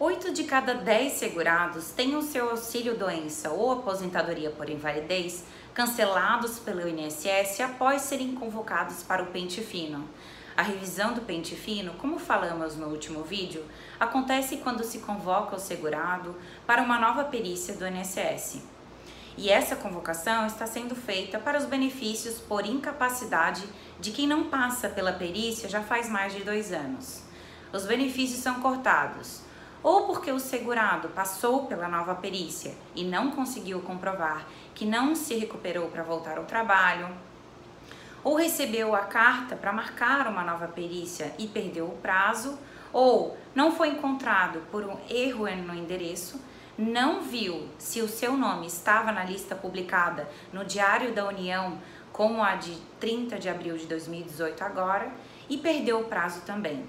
8 de cada 10 segurados têm o seu auxílio doença ou aposentadoria por invalidez cancelados pelo INSS após serem convocados para o pente fino. A revisão do pente fino, como falamos no último vídeo, acontece quando se convoca o segurado para uma nova perícia do INSS. E essa convocação está sendo feita para os benefícios por incapacidade de quem não passa pela perícia já faz mais de dois anos. Os benefícios são cortados ou porque o segurado passou pela nova perícia e não conseguiu comprovar que não se recuperou para voltar ao trabalho, ou recebeu a carta para marcar uma nova perícia e perdeu o prazo, ou não foi encontrado por um erro no endereço, não viu se o seu nome estava na lista publicada no Diário da União, como a de 30 de abril de 2018 agora, e perdeu o prazo também.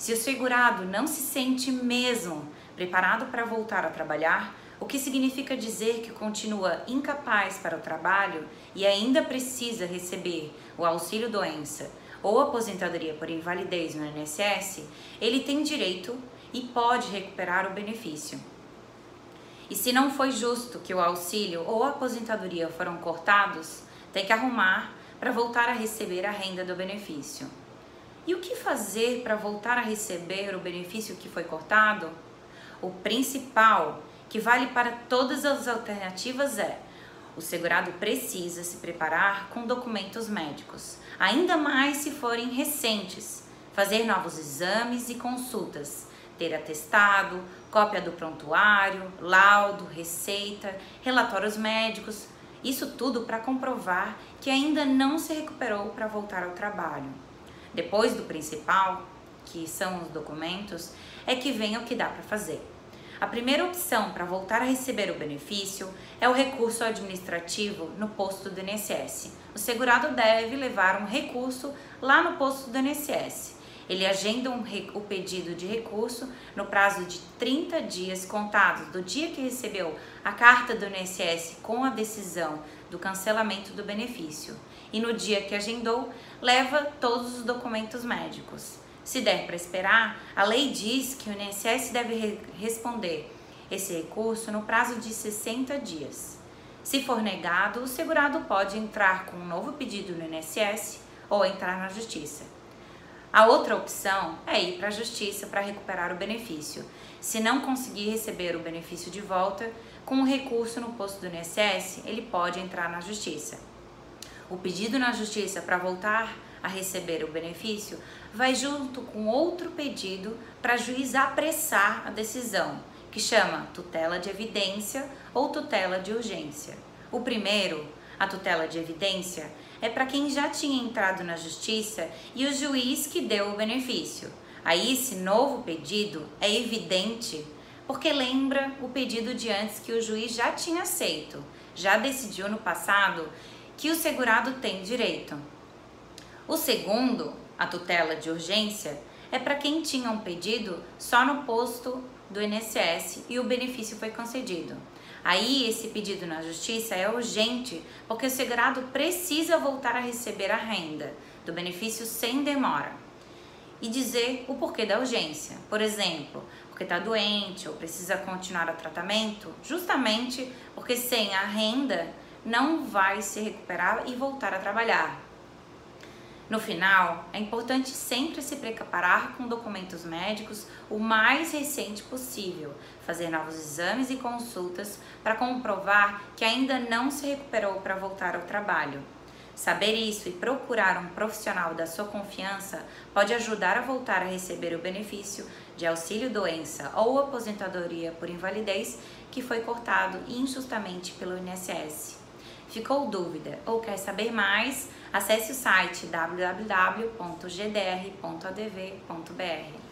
Se o segurado não se sente mesmo preparado para voltar a trabalhar, o que significa dizer que continua incapaz para o trabalho e ainda precisa receber o auxílio doença ou aposentadoria por invalidez no INSS, ele tem direito e pode recuperar o benefício. E se não foi justo que o auxílio ou a aposentadoria foram cortados, tem que arrumar para voltar a receber a renda do benefício. E o que fazer para voltar a receber o benefício que foi cortado? O principal, que vale para todas as alternativas, é o segurado precisa se preparar com documentos médicos, ainda mais se forem recentes, fazer novos exames e consultas, ter atestado, cópia do prontuário, laudo, receita, relatórios médicos, isso tudo para comprovar que ainda não se recuperou para voltar ao trabalho. Depois do principal, que são os documentos, é que vem o que dá para fazer. A primeira opção para voltar a receber o benefício é o recurso administrativo no posto do INSS. O segurado deve levar um recurso lá no posto do INSS. Ele agenda um, o pedido de recurso no prazo de 30 dias contados do dia que recebeu a carta do INSS com a decisão do cancelamento do benefício. E no dia que agendou, leva todos os documentos médicos. Se der para esperar, a lei diz que o INSS deve re responder esse recurso no prazo de 60 dias. Se for negado, o segurado pode entrar com um novo pedido no INSS ou entrar na justiça. A outra opção é ir para a justiça para recuperar o benefício. Se não conseguir receber o benefício de volta, com o recurso no posto do INSS, ele pode entrar na justiça. O pedido na justiça para voltar a receber o benefício vai junto com outro pedido para juiz apressar a decisão, que chama tutela de evidência ou tutela de urgência. O primeiro, a tutela de evidência, é para quem já tinha entrado na justiça e o juiz que deu o benefício. Aí esse novo pedido é evidente porque lembra o pedido de antes que o juiz já tinha aceito, já decidiu no passado que o segurado tem direito. O segundo, a tutela de urgência, é para quem tinha um pedido só no posto do INSS e o benefício foi concedido. Aí esse pedido na justiça é urgente porque o segurado precisa voltar a receber a renda do benefício sem demora. E dizer o porquê da urgência. Por exemplo, porque está doente ou precisa continuar o tratamento, justamente porque sem a renda não vai se recuperar e voltar a trabalhar. No final, é importante sempre se preparar com documentos médicos o mais recente possível, fazer novos exames e consultas para comprovar que ainda não se recuperou para voltar ao trabalho. Saber isso e procurar um profissional da sua confiança pode ajudar a voltar a receber o benefício de auxílio doença ou aposentadoria por invalidez que foi cortado injustamente pelo INSS. Ficou dúvida ou quer saber mais? Acesse o site www.gdr.adv.br.